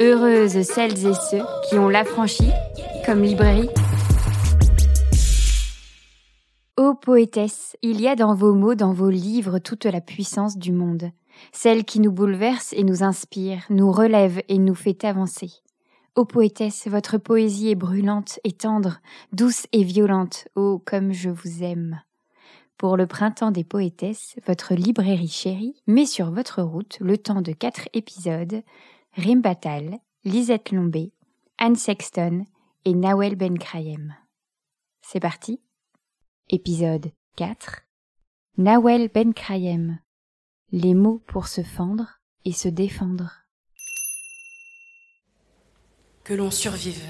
Heureuses celles et ceux qui ont l'affranchi comme librairie. Ô poétesse, il y a dans vos mots, dans vos livres, toute la puissance du monde, celle qui nous bouleverse et nous inspire, nous relève et nous fait avancer. Ô poétesse, votre poésie est brûlante et tendre, douce et violente, ô comme je vous aime. Pour le printemps des poétesses, votre librairie chérie met sur votre route le temps de quatre épisodes Rim Batal, Lisette Lombé, Anne Sexton et Nawel Ben Krayem. C'est parti Épisode 4 Nawel Ben Krayem Les mots pour se fendre et se défendre. Que l'on survive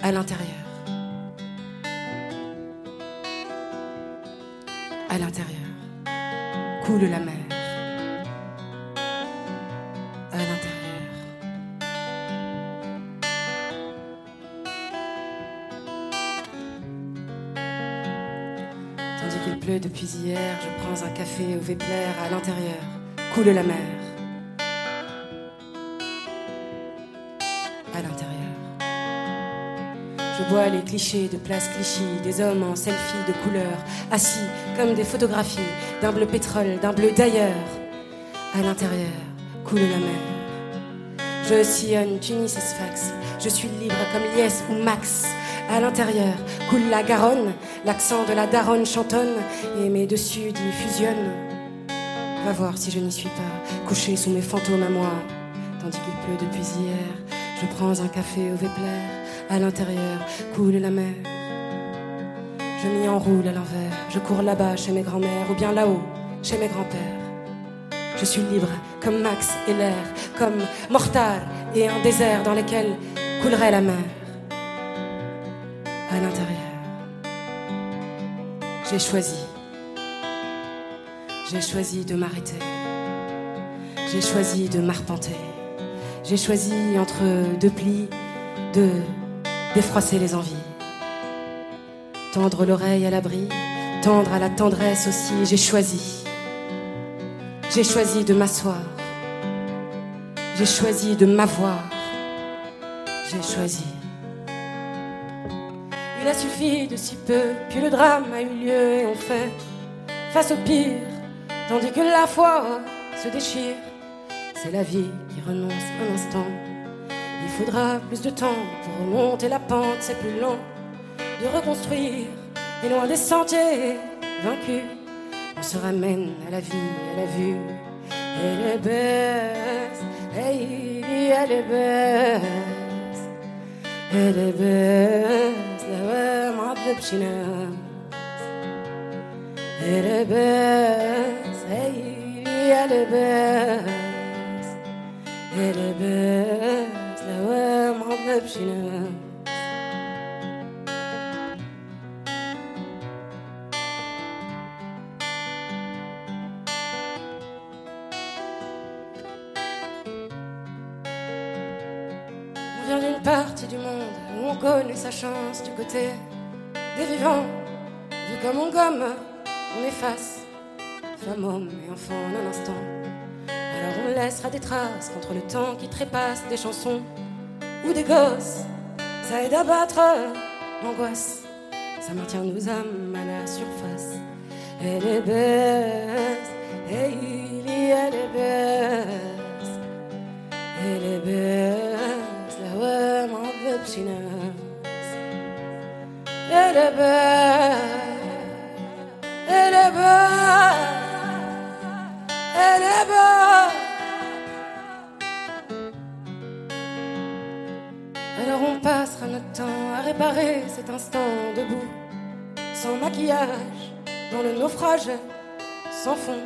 à l'intérieur. À l'intérieur coule la mer. à l'intérieur. Tandis qu'il pleut depuis hier, je prends un café au Vepler à l'intérieur. Coule la mer. Je les clichés de place Clichy, des hommes en selfie de couleur, assis comme des photographies d'un bleu pétrole, d'un bleu d'ailleurs. À l'intérieur coule la mer. Je sillonne Tunis et Sfax. Je suis libre comme Liès ou Max. À l'intérieur coule la Garonne. L'accent de la daronne chantonne et mes dessus d'y fusionnent. Va voir si je n'y suis pas, couché sous mes fantômes à moi. Tandis qu'il pleut depuis hier, je prends un café au Vepler. À l'intérieur coule la mer. Je m'y enroule à l'envers. Je cours là-bas chez mes grands-mères ou bien là-haut chez mes grands-pères. Je suis libre comme Max et l'air, comme Mortar et un désert dans lequel coulerait la mer. À l'intérieur, j'ai choisi. J'ai choisi de m'arrêter. J'ai choisi de m'arpenter. J'ai choisi entre deux plis de défroisser les envies. Tendre l'oreille à l'abri, tendre à la tendresse aussi, j'ai choisi. J'ai choisi de m'asseoir. J'ai choisi de m'avoir. J'ai choisi. Il a suffi de si peu, puis le drame a eu lieu et on fait face au pire, tandis que la foi se déchire. C'est la vie qui renonce un instant faudra plus de temps pour remonter la pente, c'est plus lent de reconstruire. Et loin des sentiers vaincus, on se ramène à la vie, à la vue. Elle est belle, hey, elle est belle, elle est belle, elle est belle, hey, elle est belle, elle est belle. On vient d'une partie du monde où on connaît sa chance du côté des vivants. Vu comme on gomme, on efface femme, homme et enfant en un instant. Alors on laissera des traces contre le temps qui trépasse des chansons ou des gosses, ça aide à battre l'angoisse, ça maintient nos âmes à la surface. Elle est belle, et il y a les baisse, elle est belle, la ouais, mon Elle est belle, elle est belle, elle est belle. On passera notre temps à réparer cet instant debout, sans maquillage, dans le naufrage sans fond,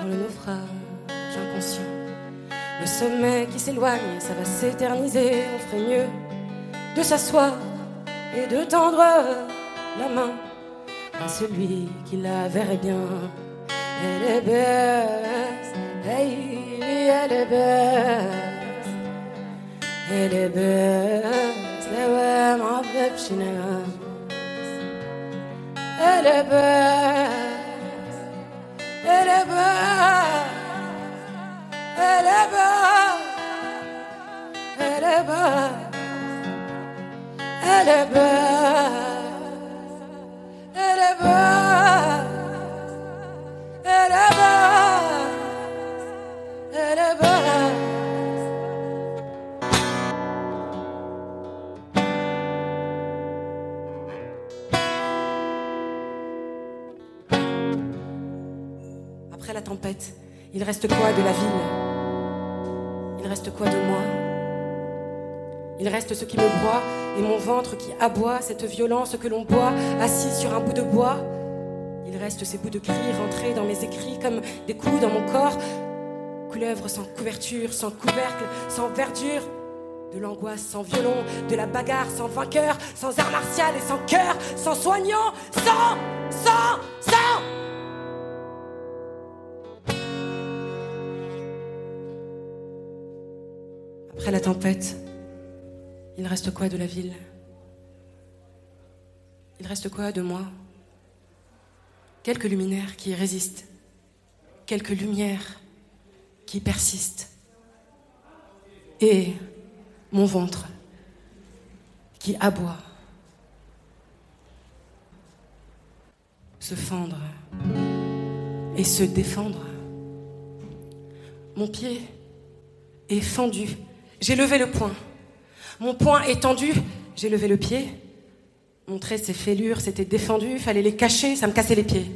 dans le naufrage inconscient. Le sommet qui s'éloigne, ça va s'éterniser. On ferait mieux de s'asseoir et de tendre la main à celui qui la verrait bien. Elle est baisse, hey, elle est baisse, elle est baisse, la ouais, معذب شي ناس. Elle est baisse, elle est belle, elle Après la tempête, il reste quoi de la ville? Il reste quoi de moi? Il reste ce qui me broie et mon ventre qui aboie, cette violence que l'on boit assis sur un bout de bois. Il reste ces bouts de cris rentrés dans mes écrits comme des coups dans mon corps. Couleuvre sans couverture, sans couvercle, sans verdure. De l'angoisse sans violon, de la bagarre sans vainqueur, sans art martial et sans cœur, sans soignant, sans, sans, sans. Après la tempête, il reste quoi de la ville? Il reste quoi de moi? Quelques luminaires qui résistent, quelques lumières qui persistent, et mon ventre qui aboie, se fendre et se défendre. Mon pied est fendu j'ai levé le poing. Mon poing étendu, j'ai levé le pied. Montrer ses fêlures, c'était défendu, fallait les cacher, ça me cassait les pieds.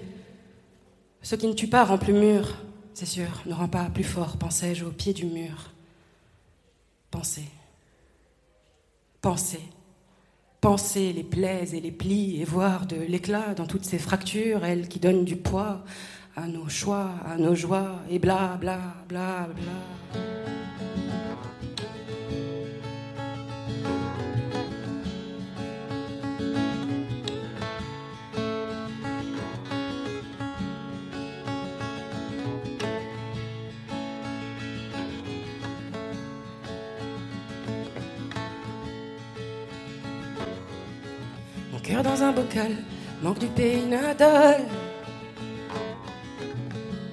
Ce qui ne tue pas rend plus mûr, c'est sûr, ne rend pas plus fort, pensais-je au pied du mur. Pensez. Pensez. Pensez les plaies et les plis et voir de l'éclat dans toutes ces fractures, elles qui donnent du poids à nos choix, à nos joies, et bla bla bla bla. Dans un bocal, manque du pays natal.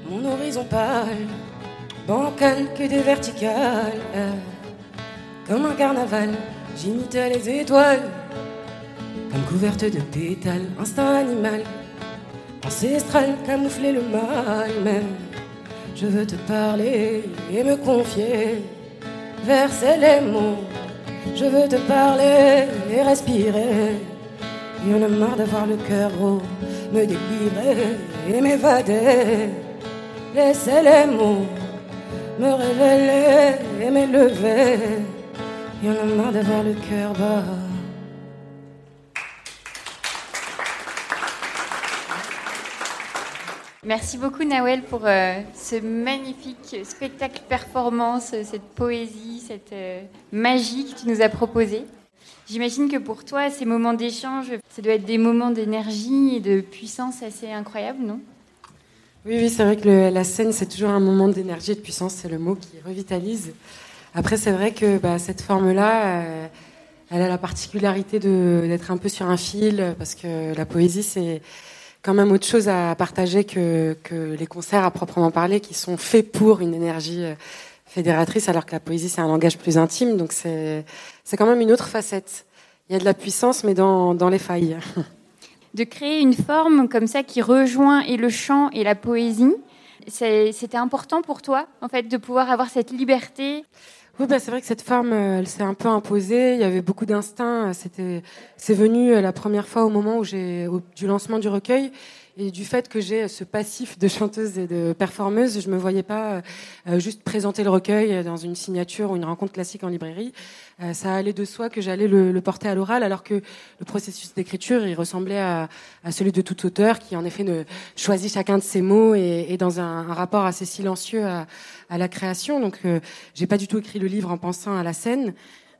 Mon horizon pâle, bancal que des verticales. Comme un carnaval, j'imite les étoiles. Comme couverte de pétales, instinct animal. Ancestral, camoufler le mal même. Je veux te parler et me confier. Verser les mots. Je veux te parler et respirer. Il y en a marre d'avoir le cœur gros, me délivrer et m'évader. Laisser les mots me révéler et m'élever. Il y en a marre d'avoir le cœur bas. Merci beaucoup Nawel pour euh, ce magnifique spectacle performance, cette poésie, cette euh, magie que tu nous as proposée. J'imagine que pour toi, ces moments d'échange, ça doit être des moments d'énergie et de puissance assez incroyables, non? Oui, oui, c'est vrai que la scène, c'est toujours un moment d'énergie et de puissance, c'est le mot qui revitalise. Après, c'est vrai que bah, cette forme-là, euh, elle a la particularité d'être un peu sur un fil, parce que la poésie, c'est quand même autre chose à partager que, que les concerts à proprement parler, qui sont faits pour une énergie euh, fédératrice, alors que la poésie, c'est un langage plus intime, donc c'est quand même une autre facette. Il y a de la puissance, mais dans, dans les failles. De créer une forme comme ça qui rejoint et le chant et la poésie, c'était important pour toi, en fait, de pouvoir avoir cette liberté? Oui, bah, c'est vrai que cette forme, elle s'est un peu imposée. Il y avait beaucoup d'instinct. C'était, c'est venu euh, la première fois au moment où j'ai, du lancement du recueil et du fait que j'ai ce passif de chanteuse et de performeuse. Je me voyais pas euh, juste présenter le recueil dans une signature ou une rencontre classique en librairie. Euh, ça allait de soi que j'allais le, porter à l'oral, alors que le processus d'écriture, il ressemblait à, celui de tout auteur qui, en effet, choisit chacun de ses mots et, et dans un, rapport assez silencieux à, à la création. Donc, euh, j'ai pas du tout écrit le livre en pensant à la scène.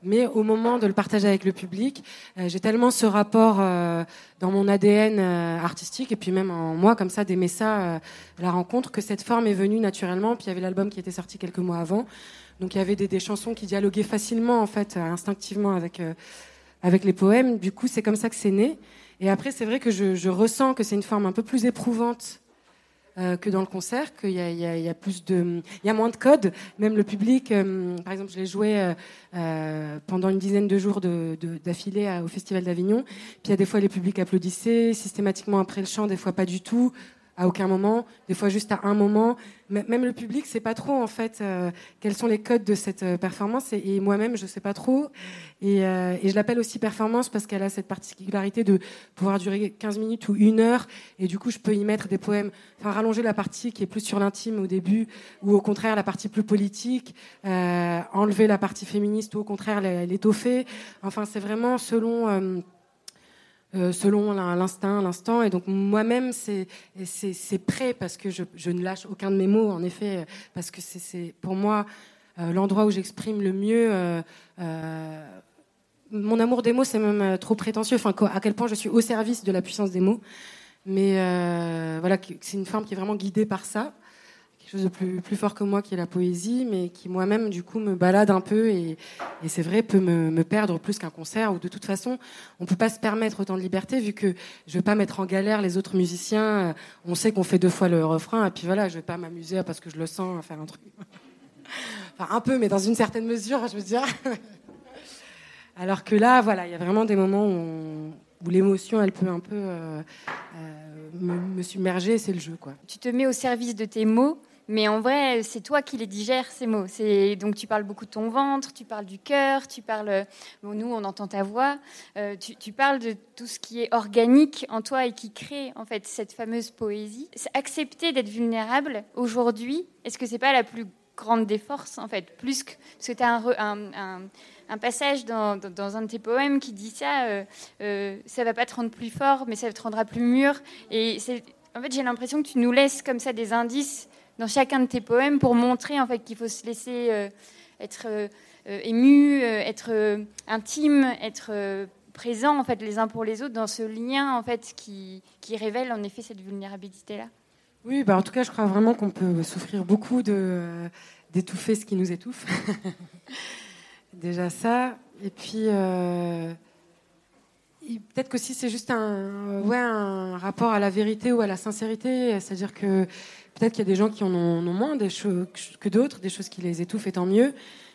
Mais au moment de le partager avec le public, euh, j'ai tellement ce rapport euh, dans mon ADN euh, artistique et puis même en moi comme ça d'aimer ça, la rencontre, que cette forme est venue naturellement. Puis il y avait l'album qui était sorti quelques mois avant, donc il y avait des, des chansons qui dialoguaient facilement en fait, instinctivement avec avec les poèmes. Du coup, c'est comme ça que c'est né. Et après, c'est vrai que je, je ressens que c'est une forme un peu plus éprouvante euh, que dans le concert, qu'il y, y, y a, plus de, il y a moins de codes. Même le public, euh, par exemple, je l'ai joué euh, euh, pendant une dizaine de jours d'affilée de, au Festival d'Avignon. Puis il y a des fois les publics applaudissaient systématiquement après le chant, des fois pas du tout à aucun moment, des fois juste à un moment. Même le public sait pas trop en fait euh, quels sont les codes de cette euh, performance et, moi-même je sais pas trop. Et, euh, et je l'appelle aussi performance parce qu'elle a cette particularité de pouvoir durer 15 minutes ou une heure et du coup je peux y mettre des poèmes, enfin rallonger la partie qui est plus sur l'intime au début ou au contraire la partie plus politique, enlever la partie féministe ou au contraire l'étoffer. Enfin c'est vraiment selon selon l'instinct, l'instant. Et donc moi-même, c'est prêt parce que je, je, ne lâche aucun de mes mots, en effet, parce que c'est pour moi euh, l'endroit où j'exprime le mieux. Euh, mon amour des mots, c'est même trop prétentieux. Enfin, à quel point je suis au service de la puissance des mots. Mais voilà, c'est une forme qui est vraiment guidée par ça chose de plus, plus fort que moi qui est la poésie, mais qui moi-même du coup me balade un peu et, c'est vrai peut me, perdre plus qu'un concert. Ou de toute façon, on peut pas se permettre autant de liberté vu que je vais pas mettre en galère les autres musiciens. Euh, on sait qu'on fait deux fois le refrain et puis voilà, je vais pas m'amuser parce que je le sens à faire un truc. enfin un peu, mais dans une certaine mesure, je veux dire. Alors que là, voilà, il y a vraiment des moments où, où l'émotion, elle peut un peu euh, euh, me, me, submerger, c'est le jeu, quoi. Tu te mets au service de tes mots mais en vrai, c'est toi qui les digères, ces mots. Donc tu parles beaucoup de ton ventre, tu parles du cœur, tu parles... Bon, nous, on entend ta voix. Euh, tu, parles de tout ce qui est organique en toi et qui crée, en fait, cette fameuse poésie. Accepter d'être vulnérable aujourd'hui, est-ce que c'est pas la plus grande des forces, en fait? Plus que... Parce que tu as un, passage dans, dans, un de tes poèmes qui dit ça, euh, euh, ça va pas te rendre plus fort, mais ça te rendra plus mûr. Et en fait, j'ai l'impression que tu nous laisses comme ça des indices dans chacun de tes poèmes pour montrer en fait qu'il faut se laisser euh, être euh, ému, euh, être intime, être présent en fait les uns pour les autres dans ce lien en fait qui, qui révèle en effet cette vulnérabilité là. Oui, bah en tout cas, je crois vraiment qu'on peut souffrir beaucoup de d'étouffer ce qui nous étouffe. Déjà ça, et puis peut-être qu'aussi c'est juste un ouais un rapport à la vérité ou à la sincérité, c'est-à-dire que Peut-être qu'il y a des gens qui en ont, moins des choses que d'autres, des choses qui les étouffent, et tant mieux.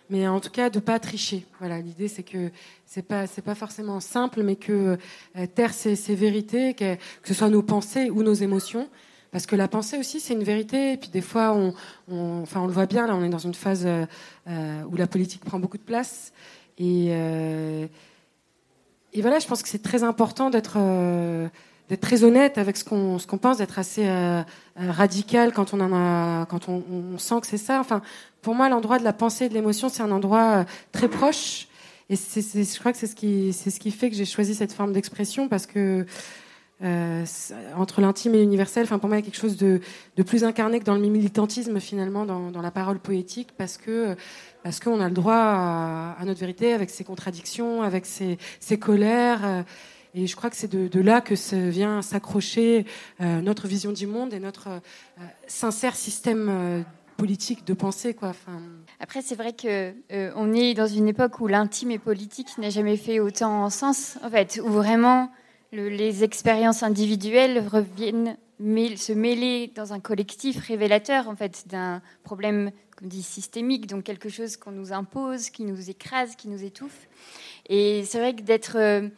Mais en tout cas, de pas tricher. Voilà, l'idée c'est que c'est pas c'est pas forcément simple, mais que euh, taire ces, vérités, que, ce soit nos pensées ou nos émotions, parce que la pensée aussi c'est une vérité. Et puis des fois, on, enfin on le voit bien là, on est dans une phase euh, euh, où la politique prend beaucoup de place. Et et voilà, je pense que c'est très important d'être d'être très honnête avec ce qu'on ce qu'on pense, d'être assez euh, euh, radical quand on en a, quand on, on sent que c'est ça. Enfin, pour moi, l'endroit de la pensée et de l'émotion, c'est un endroit euh, très proche. Et c'est, je crois que c'est ce qui c'est ce qui fait que j'ai choisi cette forme d'expression parce que euh, entre l'intime et l'universel, enfin pour moi il y a quelque chose de, plus incarné que dans le militantisme finalement, dans, la parole poétique, parce que parce qu'on a le droit à, notre vérité avec ses contradictions, avec ses, colères. Et je crois que c'est de, là que vient s'accrocher euh, notre vision du monde et notre euh, sincère système euh, politique de pensée. Quoi. Après, c'est vrai que on est dans une époque où l'intime et politique n'a jamais fait autant sens, en fait, où vraiment les expériences individuelles reviennent se mêler dans un collectif révélateur en fait d'un problème comme dit systémique, donc quelque chose qu'on nous impose, qui nous écrase, qui nous étouffe. Et c'est vrai que d'être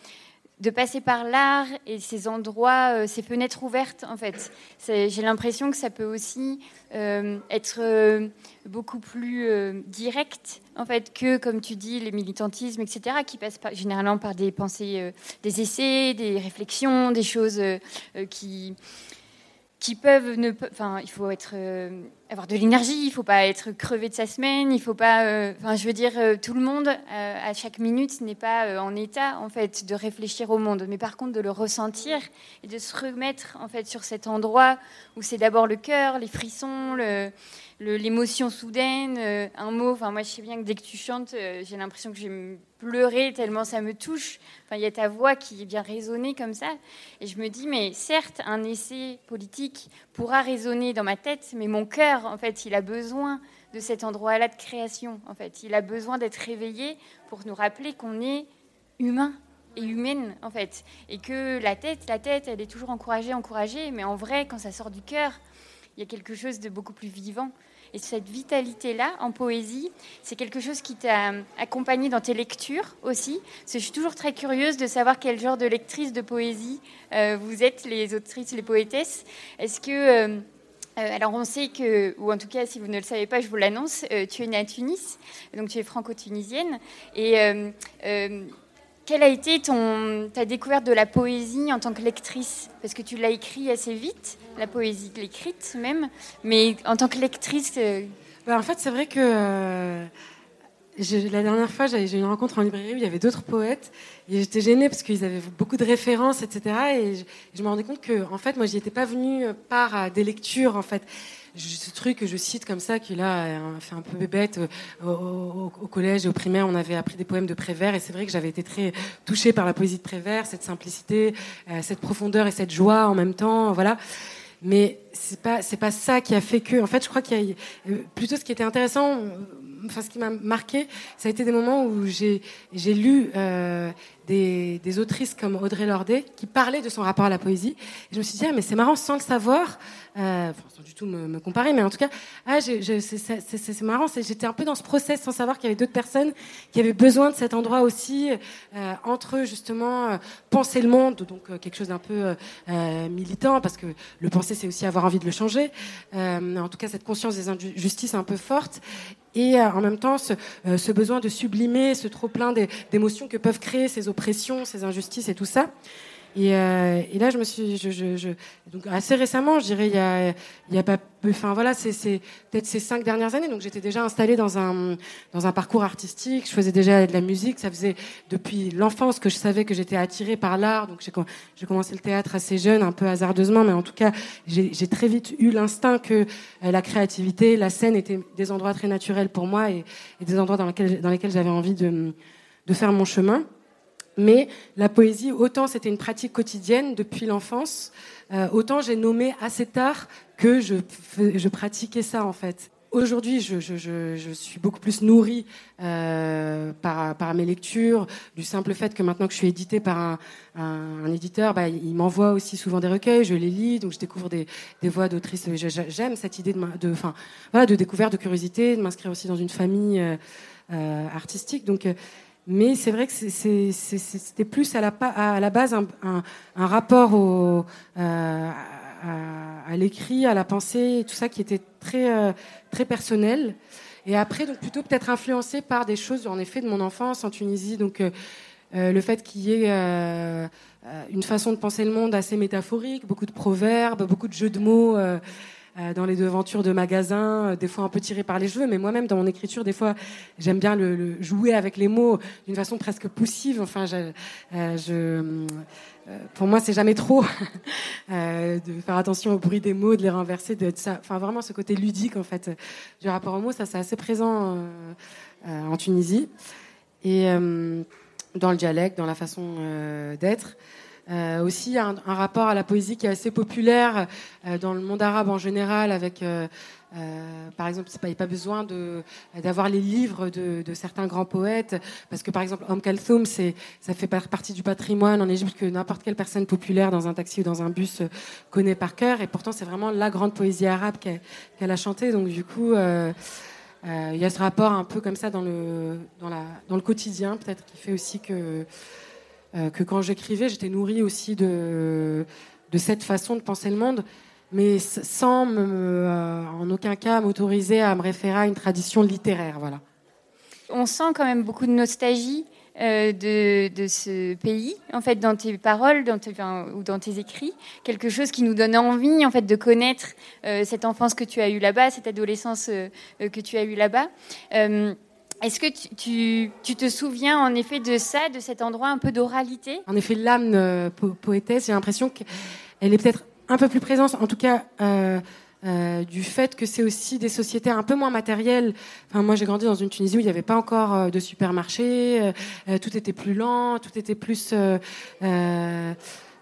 de passer par l'art et ces endroits, euh, ces fenêtres ouvertes, en fait. J'ai l'impression que ça peut aussi euh, être euh, beaucoup plus direct, en fait, que, comme tu dis, les militantismes, etc., qui passent généralement par des pensées, des essais, des réflexions, des choses qui qui peuvent ne enfin il faut être euh, avoir de l'énergie il faut pas être crevé de sa semaine il faut pas euh, enfin je veux dire euh, tout le monde à chaque minute n'est pas en état en fait de réfléchir au monde mais par contre de le ressentir et de se remettre en fait sur cet endroit où c'est d'abord le cœur les frissons le l'émotion soudaine, euh, un mot. Enfin, moi, je sais bien que dès que tu chantes, euh, j'ai l'impression que je vais pleurer tellement ça me touche. Enfin, il y a ta voix qui vient résonner comme ça. Et je me dis, mais certes, un essai politique pourra résonner dans ma tête, mais mon cœur, en fait, il a besoin de cet endroit-là de création. En fait, il a besoin d'être réveillé pour nous rappeler qu'on est humain et humaine en fait et que la tête la tête elle est toujours encouragée encouragée mais en vrai quand ça sort du cœur il y a quelque chose de beaucoup plus vivant. Et cette vitalité-là, en poésie, c'est quelque chose qui t'a accompagné dans tes lectures aussi. Je suis toujours très curieuse de savoir quel genre de lectrice de poésie euh, vous êtes, les autrices, les poétesses. Est-ce que... Euh, alors on sait que, ou en tout cas si vous ne le savez pas, je vous l'annonce, tu es née à Tunis, donc tu es franco-tunisienne. Et quelle a été ta découverte de la poésie en tant que lectrice? Parce que tu l'as écrit assez vite, la poésie, l'écrite même, mais en tant que lectrice. Euh, bah, en fait, c'est vrai que euh, la dernière fois, j'ai eu une rencontre en librairie où il y avait d'autres poètes et j'étais gênée parce qu'ils avaient beaucoup de références, etc. Et je, me rendais compte que, en fait, moi, j'y étais pas venue par euh, des lectures, en fait ce truc que je cite comme ça, qui là fait un peu bébête, euh, au, collège et au primaire, on avait appris des poèmes de Prévert, et c'est vrai que j'avais été très touchée par la poésie de Prévert, cette simplicité, euh, cette profondeur et cette joie en même temps, voilà. Mais c'est pas c'est pas ça qui a fait que. En fait, je crois qu'il y a euh, plutôt ce qui était intéressant. Enfin, ce qui m'a marqué, ça a été des moments où j'ai lu des, des, autrices comme Audrey Lordet qui parlaient de son rapport à la poésie. Je me suis dit, ah, mais c'est marrant, sans le savoir, euh, sans du tout me, me, comparer, mais en tout cas, ah, c'est marrant, j'étais un peu dans ce process sans savoir qu'il y avait d'autres personnes qui avaient besoin de cet endroit aussi, euh, entre eux, justement, euh, penser le monde, donc euh, quelque chose d'un peu euh, militant, parce que le penser, c'est aussi avoir envie de le changer. en tout cas, cette conscience des injustices un peu forte et euh, en même temps ce, euh, ce, besoin de sublimer ce trop plein d'émotions que peuvent créer ces oppressions, ces injustices et tout ça. Et, euh, et, là, je me suis, donc assez récemment, je dirais, il y a, il y pas, enfin voilà, c'est, peut-être ces cinq dernières années. Donc j'étais déjà installée dans un dans un parcours artistique. Je faisais déjà de la musique. Ça faisait depuis l'enfance que je savais que j'étais attirée par l'art. Donc j'ai, commencé le théâtre assez jeune, un peu hasardeusement, mais en tout cas, j'ai, très vite eu l'instinct que euh, la créativité, la scène étaient des endroits très naturels pour moi et, et des endroits dans lesquels dans lesquels j'avais envie de de faire mon chemin. Mais la poésie, autant c'était une pratique quotidienne depuis l'enfance, euh, autant j'ai nommé assez tard que je, pratiquais ça en fait. Aujourd'hui, je, suis beaucoup plus nourrie euh, par, mes lectures, du simple fait que maintenant que je suis éditée par un, éditeur, bah, il m'envoie aussi souvent des recueils, je les lis, donc je découvre des, des voix d'autrices. J'aime cette idée de, de, de découverte, de curiosité, de m'inscrire aussi dans une famille euh, artistique. Donc mais c'est vrai que c'était plus à la, base un, rapport euh, à, l'écrit, à la pensée, tout ça qui était très, euh, très personnel. Et après, donc plutôt peut-être influencé par des choses, en effet, de mon enfance en Tunisie. Donc euh, le fait qu'il y ait une façon de penser le monde assez métaphorique, beaucoup de proverbes, beaucoup de jeux de mots. Euh, dans les devantures de magasins, euh, des fois un peu tiré par les cheveux, mais moi-même dans mon écriture, des fois, j'aime bien jouer avec les mots d'une façon presque poussive. Enfin, euh, pour moi, c'est jamais trop de faire attention au bruit des mots, de les renverser, de. Enfin, vraiment, ce côté ludique en fait du rapport aux mots, ça c'est assez présent en Tunisie et dans le dialecte, dans la façon d'être. Euh, aussi un, rapport à la poésie qui est assez populaire euh, dans le monde arabe en général, avec euh, par exemple, il n'y a pas besoin d'avoir les livres de, certains grands poètes, parce que par exemple, Om Kalthoum, ça fait partie du patrimoine en Égypte que n'importe quelle personne populaire dans un taxi ou dans un bus connaît par cœur, et pourtant c'est vraiment la grande poésie arabe qu'elle qu a chantée. Donc du coup. Il y a ce rapport un peu comme ça dans le dans la dans le quotidien peut-être qui fait aussi que euh, que quand j'écrivais, j'étais nourrie aussi de, de cette façon de penser le monde, mais sans me, euh, en aucun cas m'autoriser à me référer à une tradition littéraire. Voilà. On sent quand même beaucoup de nostalgie euh, de, de, ce pays, en fait, dans tes paroles dans tes, ou dans tes écrits, quelque chose qui nous donne envie, en fait, de connaître cette enfance que tu as eue là-bas, cette adolescence que tu as eue là-bas. Est-ce que tu, te souviens en effet de ça, de cet endroit un peu d'oralité? En effet, l'âme euh, poétesse, j'ai l'impression qu'elle est peut-être un peu plus présente, en tout cas euh, euh, du fait que c'est aussi des sociétés un peu moins matérielles. Moi, j'ai grandi dans une Tunisie où il n'y avait pas encore de supermarché, tout était plus lent, tout était plus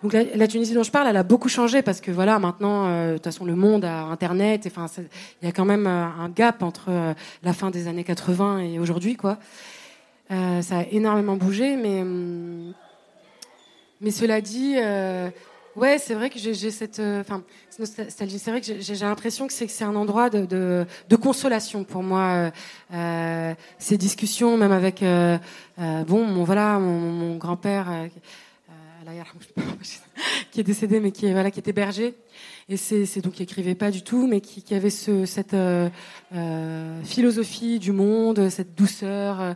donc la, Tunisie dont je parle, elle a beaucoup changé parce que voilà, maintenant, euh, de toute façon, le monde a Internet. Enfin, il y a quand même euh, un gap entre euh, la fin des années 80 et aujourd'hui, quoi. ça a énormément bougé, mais hum, mais cela dit, Ouais, c'est vrai que j'ai cette, enfin, c'est vrai que j'ai l'impression que c'est un endroit de, de, de, consolation pour moi. Euh, ces discussions, même avec, euh, bon, mon voilà, mon, mon grand-père, qui est décédé, mais qui voilà, qui était berger. Et c'est donc qui écrivait pas du tout, mais qui, avait ce, cette euh, euh, philosophie du monde, cette douceur, euh,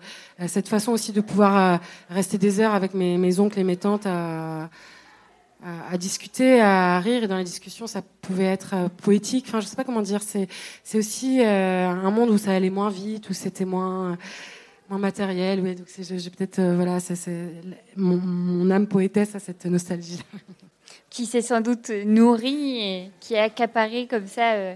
cette façon aussi de pouvoir rester des heures avec mes, oncles et mes tantes à, à, discuter, à rire. Et dans les discussions, ça pouvait être poétique. Enfin, je sais pas comment dire. C'est aussi un monde où ça allait moins vite, où c'était moins matériel. Oui, donc j'ai peut-être voilà, ça mon, mon âme poétesse a cette nostalgie qui s'est sans doute nourri et qui a accaparé comme ça euh,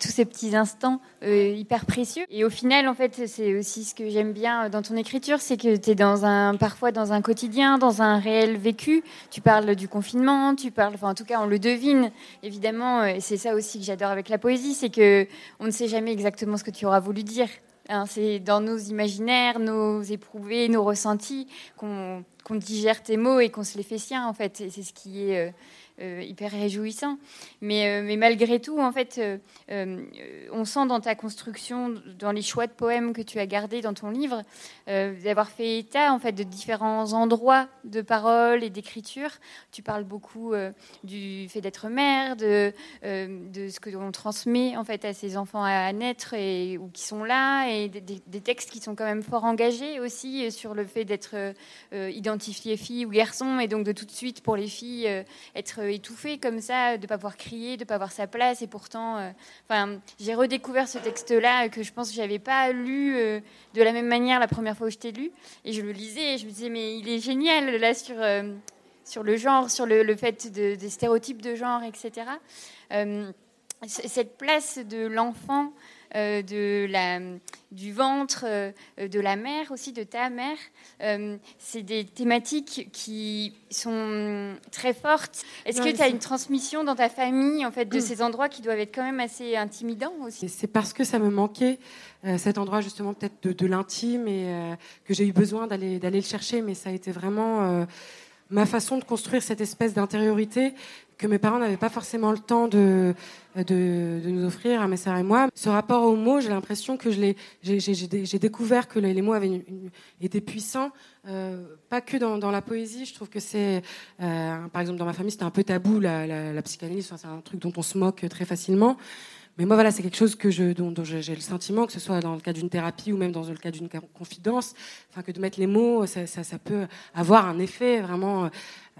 tous ces petits instants euh, hyper précieux. Et au final, en fait, c'est aussi ce que j'aime bien dans ton écriture, c'est que tu es dans un, parfois dans un quotidien, dans un réel vécu. Tu parles du confinement, tu parles, enfin, en tout cas, on le devine, évidemment. Et c'est ça aussi que j'adore avec la poésie, c'est que on ne sait jamais exactement ce que tu auras voulu dire. Hein, c'est dans nos imaginaires, nos éprouvés, nos ressentis qu'on digère tes mots et qu'on se les fait siens, en fait. c'est ce qui est euh, hyper réjouissant. Mais, euh, mais, malgré tout, en fait, euh, on sent dans ta construction, dans les choix de poèmes que tu as gardés dans ton livre, d'avoir fait état en fait de différents endroits de parole et d'écriture. Tu parles beaucoup du fait d'être mère, de, de ce que l'on transmet en fait à ses enfants à naître et ou qui sont là, et des, textes qui sont quand même fort engagés aussi sur le fait d'être identifié fille ou garçon, et donc de tout de suite pour les filles être euh, étouffée comme ça, de pas pouvoir crier, de pas avoir sa place. Et pourtant, euh, j'ai redécouvert ce texte-là que je pense que j'avais pas lu euh, de la même manière la première fois où je t'ai lu. Et je le lisais et je me disais, mais il est génial là sur sur le genre, sur le, fait des stéréotypes de genre, etc. cette place de l'enfant euh, de la, du ventre, euh, de la mère aussi, de ta mère. Euh, c'est des thématiques qui sont très fortes. Est-ce que tu as une transmission dans ta famille en fait, de mm. ces endroits qui doivent être quand même assez intimidants aussi? C'est parce que ça me manquait, cet endroit justement peut-être de, de l'intime, et que j'ai eu besoin d'aller le chercher, mais ça a été vraiment ma façon de construire cette espèce d'intériorité que mes parents n'avaient pas forcément le temps de, de, nous offrir à mes sœurs et moi. Ce rapport aux mots, j'ai l'impression que j'ai, découvert que les, mots avaient été puissants, euh, pas que dans, la poésie. Je trouve que c'est, euh, par exemple, dans ma famille, c'était un peu tabou la, psychanalyse. c'est un truc dont on se moque très facilement. Mais moi, voilà, c'est quelque chose dont, j'ai le sentiment, que ce soit dans le cas d'une thérapie ou même dans le cas d'une confidence, que de mettre les mots, ça, peut avoir un effet vraiment,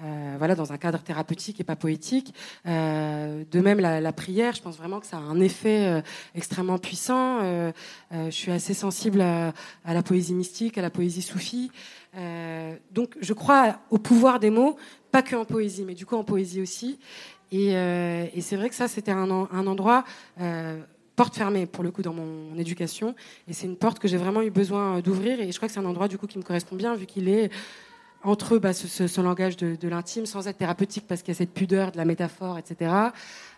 euh, voilà, dans un cadre thérapeutique et pas poétique. Euh, de même, la, prière, je pense vraiment que ça a un effet euh, extrêmement puissant. Je suis assez sensible à, à, la poésie mystique, à la poésie soufie. donc, je crois au pouvoir des mots, pas que en poésie, mais du coup en poésie aussi. Euh, et, c'est vrai que ça, c'était un, endroit euh, porte fermée pour le coup dans mon éducation. Et c'est une porte que j'ai vraiment eu besoin d'ouvrir. Et je crois que c'est un endroit du coup qui me correspond bien vu qu'il est entre bah, ce, langage de, l'intime sans être thérapeutique parce qu'il y a cette pudeur de la métaphore, etc.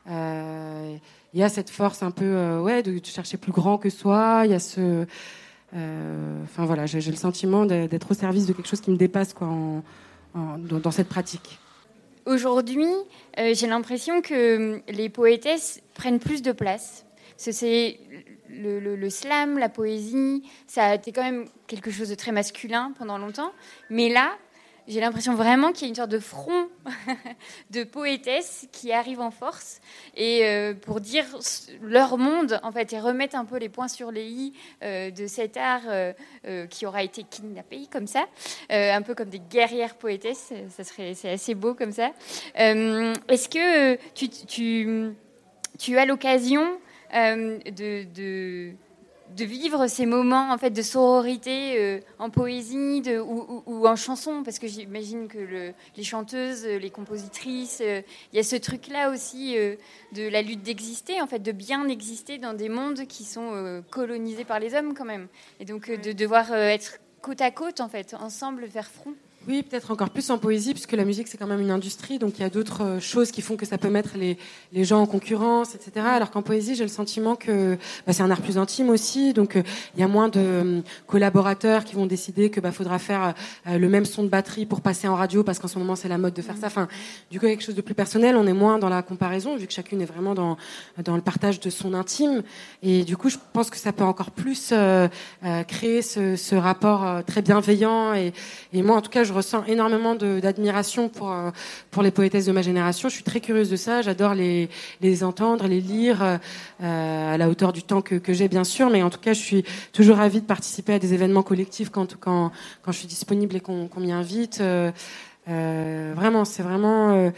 Euh, il y a cette force un peu ouais de, chercher plus grand que soi. Il y a ce enfin voilà, j'ai le sentiment d'être au service de quelque chose qui me dépasse quoi, dans cette pratique. Aujourd'hui, euh, j'ai l'impression que les poétesses prennent plus de place. C'est le, slam, la poésie, ça a été quand même quelque chose de très masculin pendant longtemps. Mais là, j'ai l'impression vraiment qu'il y a une sorte de front de poétesses qui arrivent en force et euh, pour dire leur monde en fait et remettre un peu les points sur les i euh, de cet art euh, qui aura été kidnappé comme ça, un peu comme des guerrières poétesses. Ça serait c'est assez beau comme ça. Est-ce que tu, tu, tu as l'occasion de de vivre ces moments en fait de sororité euh, en poésie de, ou, en chanson parce que j'imagine que les chanteuses les compositrices euh, il y a ce truc là aussi euh, de la lutte d'exister en fait de bien exister dans des mondes qui sont colonisés par les hommes quand même. Et donc de devoir être côte à côte en fait ensemble faire front Oui, peut-être encore plus en poésie, puisque la musique, c'est quand même une industrie, donc il y a d'autres euh, choses qui font que ça peut mettre les, les gens en concurrence, etc. Alors qu'en poésie, j'ai le sentiment que bah, c'est un art plus intime aussi, donc euh, il y a moins de euh, collaborateurs qui vont décider que bah, faudra faire le même son de batterie pour passer en radio, parce qu'en ce moment, c'est la mode de faire ça. Enfin, du coup, quelque chose de plus personnel, on est moins dans la comparaison, vu que chacune est vraiment dans, dans le partage de son intime. Et du coup, je pense que ça peut encore plus créer ce, ce rapport très bienveillant. Et, moi, en tout cas, ressens énormément d'admiration pour, euh, pour les poétesses de ma génération. Je suis très curieuse de ça. J'adore les, les entendre, les lire euh, à la hauteur du temps que, j'ai, bien sûr. Mais en tout cas, je suis toujours ravie de participer à des événements collectifs quand, quand, quand je suis disponible et qu'on m'y invite. Euh, vraiment, c'est vraiment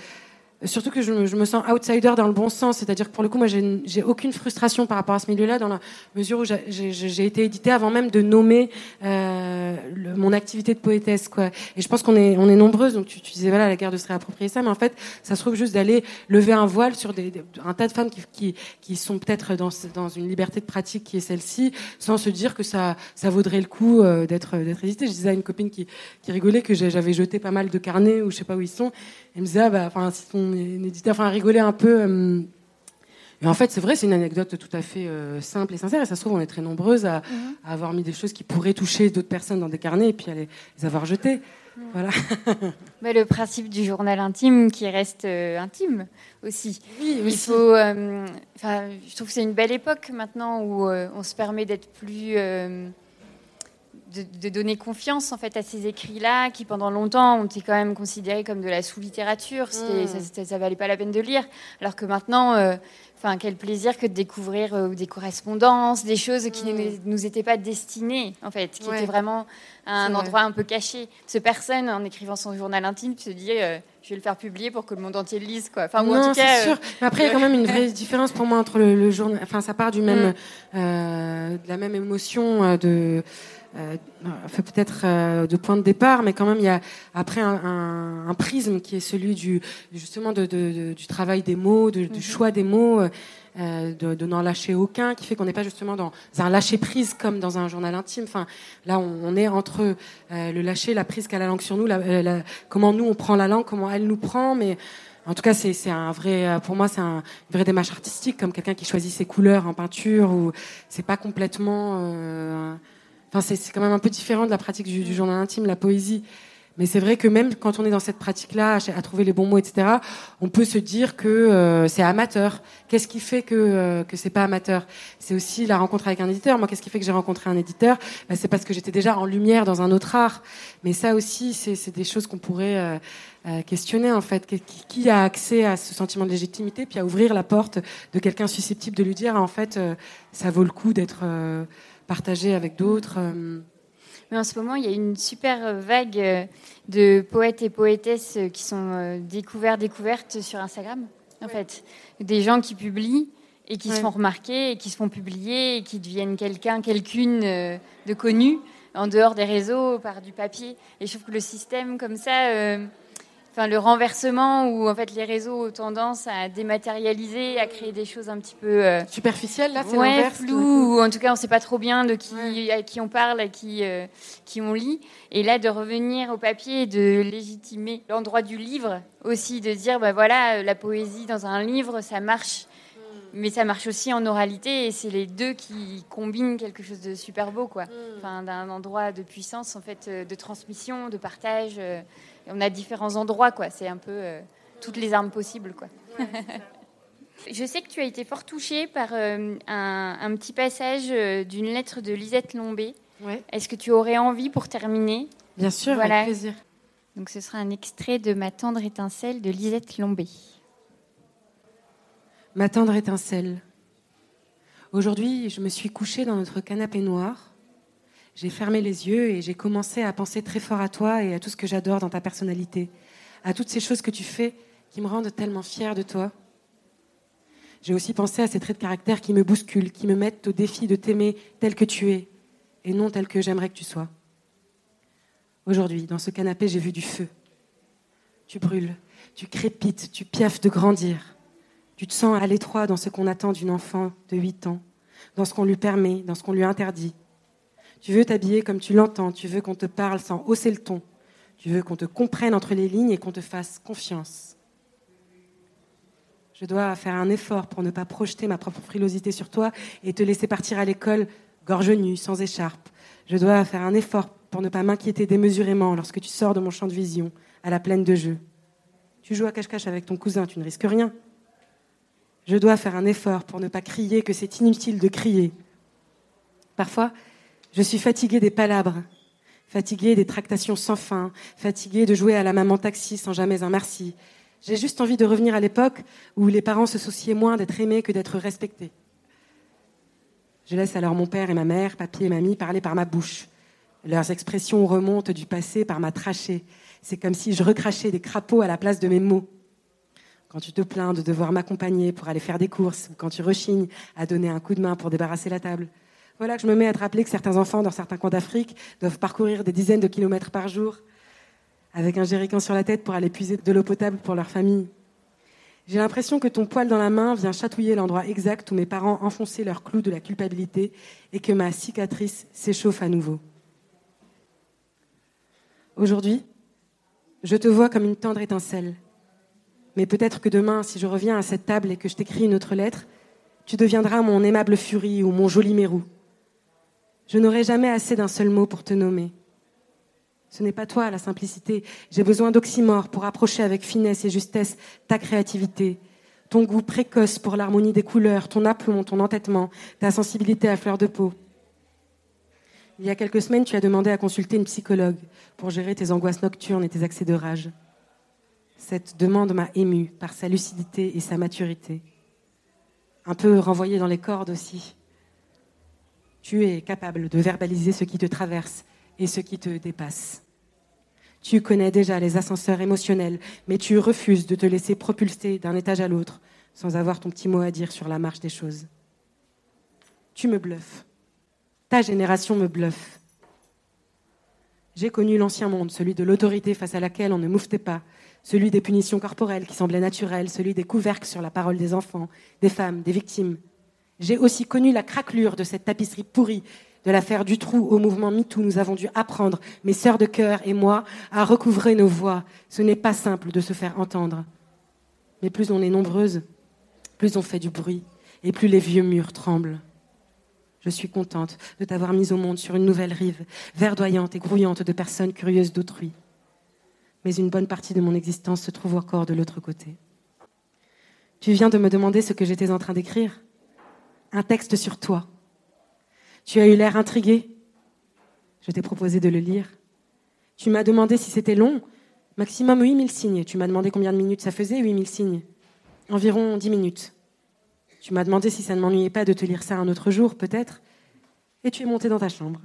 Surtout que je me, sens outsider dans le bon sens, c'est-à-dire que pour le coup, moi, j'ai aucune frustration par rapport à ce milieu-là, dans la mesure où j'ai été éditée avant même de nommer euh, mon activité de poétesse, quoi. Et je pense qu'on est, on est nombreuses. Donc tu, disais voilà, la guerre de se réapproprier ça, mais en fait, ça se trouve juste d'aller lever un voile sur un tas de femmes qui, qui, qui sont peut-être dans, dans une liberté de pratique qui est celle-ci, sans se dire que ça, ça vaudrait le coup euh, d'être, d'être édité. Je disais à une copine qui, qui rigolait que j'avais jeté pas mal de carnets ou je sais pas où ils sont. Elle me disait ah, bah, enfin, si ton éditeur, enfin, rigoler un peu. Euh, et en fait, c'est vrai, c'est une anecdote tout à fait euh, simple et sincère. Et ça se trouve, on est très nombreuses à, mhm. avoir mis des choses qui pourraient toucher d'autres personnes dans des carnets et puis à les, avoir jetées. Voilà. Mais le principe du journal intime qui reste euh, intime aussi. Oui, Il faut. Enfin, je trouve que c'est une belle époque maintenant où on se permet d'être plus de, donner confiance en fait à ces écrits-là, qui pendant longtemps ont été quand même considérés comme de la sous-littérature. Mm. Ça, ça, valait pas la peine de lire, alors que maintenant, euh, enfin, quel plaisir que de découvrir euh, des correspondances, des choses qui ne mm. nous étaient pas destinées en fait, qui étaient vraiment un endroit un peu caché. Ce personne, en écrivant son journal intime, se dit euh, je vais le faire publier pour que le monde entier le lise, quoi. Enfin, non, c'est sûr. Mais après, il y a quand même une vraie différence pour moi entre le, journal. Enfin, ça part du même, mm. de la même émotion de euh, fait peut-être euh, de point de départ, mais quand même il y a après un, prisme qui est celui du justement de, du travail des mots, du mhm. choix des mots. Euh, de, n'en lâcher aucun, qui fait qu'on n'est pas justement dans un lâcher prise comme dans un journal intime. Enfin, là, on, est entre le lâcher, la prise qu'a la langue sur nous, la, comment nous on prend la langue, comment elle nous prend, mais en tout cas, c'est un vrai, pour moi, c'est un, une vraie démarche artistique, comme quelqu'un qui choisit ses couleurs en peinture, ou c'est pas complètement c'est quand même un peu différent de la pratique du, journal intime, la poésie. Mais c'est vrai que même quand on est dans cette pratique-là, à, trouver les bons mots, etc., on peut se dire que euh, c'est amateur. Qu'est-ce qui fait que euh, que c'est pas amateur? C'est aussi la rencontre avec un éditeur. Moi, qu'est-ce qui fait que j'ai rencontré un éditeur? Bah, C'est parce que j'étais déjà en lumière dans un autre art. Mais ça aussi, c'est des choses qu'on pourrait euh, euh, questionner en fait. Qui, qui, a accès à ce sentiment de légitimité, puis à ouvrir la porte de quelqu'un susceptible de lui dire en fait, ça vaut le coup d'être partager avec d'autres. Euh. Mais en ce moment, il y a une super vague euh, de poètes et poétesses qui sont euh, découverts, découvertes sur Instagram, en fait. Des gens qui publient et qui se font remarquer et qui se font publier et qui deviennent quelqu'un, quelqu'une de connu en dehors des réseaux par du papier. Et je trouve que le système comme ça enfin, le renversement où en fait les réseaux ont tendance à dématérialiser, à créer des choses un petit peu euh, superficielles là, c'est ouais, flou ou en tout cas on sait pas trop bien de qui à qui on parle, à qui euh, qui on lit. Et là de revenir au papier, de légitimer l'endroit du livre aussi, de dire bah voilà la poésie dans un livre ça marche. Hmm. Mais ça marche aussi en oralité et c'est les deux qui combinent quelque chose de super beau, quoi. Hmm. Enfin, d'un endroit de puissance, en fait, euh, de transmission, de partage on a différents endroits, quoi. C'est un peu euh, toutes les armes possibles, quoi. Je sais que tu as été fort touchée par euh, un, petit passage euh, d'une lettre de Lisette Lombé. Est-ce que tu aurais envie pour terminer? Bien sûr, avec plaisir. Donc ce sera un extrait de Ma tendre étincelle de Lisette Lombé. Ma tendre étincelle. Aujourd'hui, je me suis couchée dans notre canapé noir j'ai fermé les yeux et j'ai commencé à penser très fort à toi et à tout ce que j'adore dans ta personnalité, à toutes ces choses que tu fais qui me rendent tellement fière de toi. J'ai aussi pensé à ces traits de caractère qui me bousculent, qui me mettent au défi de t'aimer tel que tu es et non tel que j'aimerais que tu sois. Aujourd'hui, dans ce canapé, j'ai vu du feu. Tu brûles, tu crépites, tu piaffes de grandir. Tu te sens à l'étroit dans ce qu'on attend d'une enfant de 8 ans, dans ce qu'on lui permet, dans ce qu'on lui interdit. Tu veux t'habiller comme tu l'entends, tu veux qu'on te parle sans hausser le ton. Tu veux qu'on te comprenne entre les lignes et qu'on te fasse confiance. Je dois faire un effort pour ne pas projeter ma propre frilosité sur toi et te laisser partir à l'école gorge nue, sans écharpe. Je dois faire un effort pour ne pas m'inquiéter démesurément lorsque tu sors de mon champ de vision à la plaine de jeu. Tu joues à cache-cache avec ton cousin, tu ne risques rien. Je dois faire un effort pour ne pas crier que c'est inutile de crier. Parfois, je suis fatiguée des palabres, fatiguée des tractations sans fin, fatiguée de jouer à la maman taxi sans jamais un merci. J'ai juste envie de revenir à l'époque où les parents se souciaient moins d'être aimés que d'être respectés. Je laisse alors mon père et ma mère, papier et mamie, parler par ma bouche. Leurs expressions remontent du passé par ma trachée. C'est comme si je recrachais des crapauds à la place de mes mots. Quand tu te plains de devoir m'accompagner pour aller faire des courses, ou quand tu rechignes à donner un coup de main pour débarrasser la table. Voilà que je me mets à te rappeler que certains enfants dans certains coins d'Afrique doivent parcourir des dizaines de kilomètres par jour avec un jerrycan sur la tête pour aller puiser de l'eau potable pour leur famille. J'ai l'impression que ton poil dans la main vient chatouiller l'endroit exact où mes parents enfonçaient leur clou de la culpabilité et que ma cicatrice s'échauffe à nouveau. Aujourd'hui, je te vois comme une tendre étincelle. Mais peut-être que demain, si je reviens à cette table et que je t'écris une autre lettre, tu deviendras mon aimable furie ou mon joli mérou. Je n'aurai jamais assez d'un seul mot pour te nommer. Ce n'est pas toi la simplicité. J'ai besoin d'oxymores pour approcher avec finesse et justesse ta créativité, ton goût précoce pour l'harmonie des couleurs, ton aplomb, ton entêtement, ta sensibilité à fleur de peau. Il y a quelques semaines, tu as demandé à consulter une psychologue pour gérer tes angoisses nocturnes et tes accès de rage. Cette demande m'a émue par sa lucidité et sa maturité. Un peu renvoyée dans les cordes aussi. Tu es capable de verbaliser ce qui te traverse et ce qui te dépasse. Tu connais déjà les ascenseurs émotionnels, mais tu refuses de te laisser propulser d'un étage à l'autre sans avoir ton petit mot à dire sur la marche des choses. Tu me bluffes. Ta génération me bluffe. J'ai connu l'ancien monde, celui de l'autorité face à laquelle on ne mouftait pas, celui des punitions corporelles qui semblaient naturelles, celui des couvercles sur la parole des enfants, des femmes, des victimes. J'ai aussi connu la craquelure de cette tapisserie pourrie, de l'affaire du trou au mouvement MeToo. Nous avons dû apprendre, mes sœurs de cœur et moi, à recouvrer nos voix. Ce n'est pas simple de se faire entendre. Mais plus on est nombreuses, plus on fait du bruit, et plus les vieux murs tremblent. Je suis contente de t'avoir mise au monde sur une nouvelle rive, verdoyante et grouillante de personnes curieuses d'autrui. Mais une bonne partie de mon existence se trouve encore de l'autre côté. Tu viens de me demander ce que j'étais en train d'écrire? Un texte sur toi. Tu as eu l'air intrigué. Je t'ai proposé de le lire. Tu m'as demandé si c'était long. Maximum 8000 signes. Tu m'as demandé combien de minutes ça faisait 8000 signes. Environ 10 minutes. Tu m'as demandé si ça ne m'ennuyait pas de te lire ça un autre jour, peut-être. Et tu es monté dans ta chambre,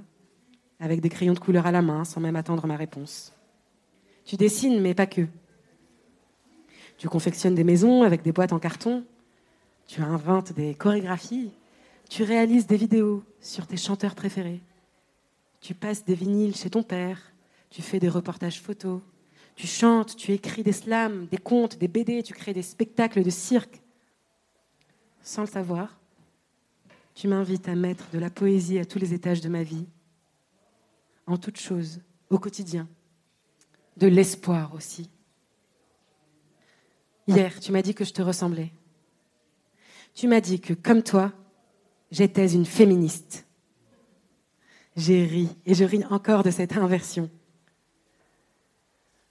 avec des crayons de couleur à la main, sans même attendre ma réponse. Tu dessines, mais pas que. Tu confectionnes des maisons avec des boîtes en carton. Tu inventes des chorégraphies. Tu réalises des vidéos sur tes chanteurs préférés. Tu passes des vinyles chez ton père. Tu fais des reportages photos. Tu chantes, tu écris des slams, des contes, des BD, tu crées des spectacles de cirque sans le savoir, tu m'invites à mettre de la poésie à tous les étages de ma vie, en toutes choses, au quotidien, de l'espoir aussi. Hier, tu m'as dit que je te ressemblais. Tu m'as dit que, comme toi, j'étais une féministe. J'ai ri, et je ris encore de cette inversion.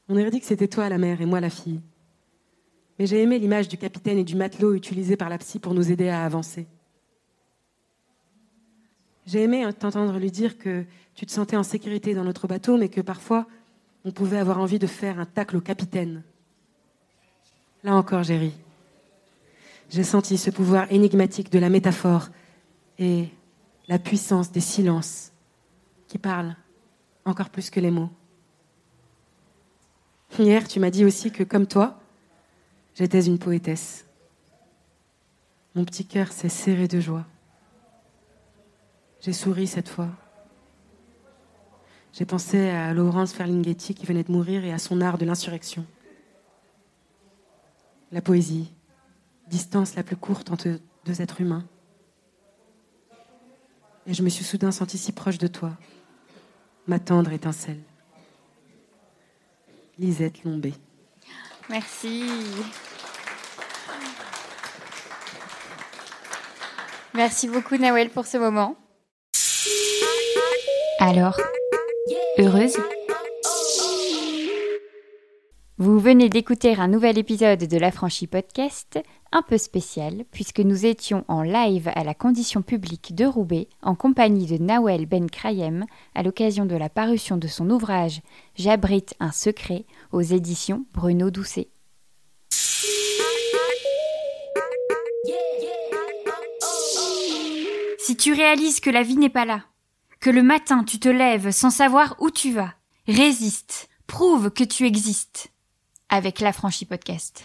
On aurait dit que c'était toi la mère et moi la fille. Mais j'ai aimé l'image du capitaine et du matelot utilisé par la psy pour nous aider à avancer. J'ai aimé t'entendre lui dire que tu te sentais en sécurité dans notre bateau, mais que parfois on pouvait avoir envie de faire un tacle au capitaine. Là encore, j'ai ri. J'ai senti ce pouvoir énigmatique de la métaphore et la puissance des silences qui parlent encore plus que les mots. Hier, tu m'as dit aussi que, comme toi, J'étais une poétesse. Mon petit cœur s'est serré de joie. J'ai souri cette fois. J'ai pensé à Laurence Ferlinghetti qui venait de mourir et à son art de l'insurrection. La poésie, distance la plus courte entre deux êtres humains. Et je me suis soudain sentie si proche de toi, ma tendre étincelle. Lisette Lombé. Merci. Merci beaucoup Nawel pour ce moment. Alors, heureuse Vous venez d'écouter un nouvel épisode de l'Affranchi Podcast, un peu spécial, puisque nous étions en live à la condition publique de Roubaix, en compagnie de Nawel Ben Krayem, à l'occasion de la parution de son ouvrage J'abrite un secret aux éditions Bruno Doucet. Si tu réalises que la vie n'est pas là, que le matin tu te lèves sans savoir où tu vas. Résiste, prouve que tu existes avec l'affranchi podcast.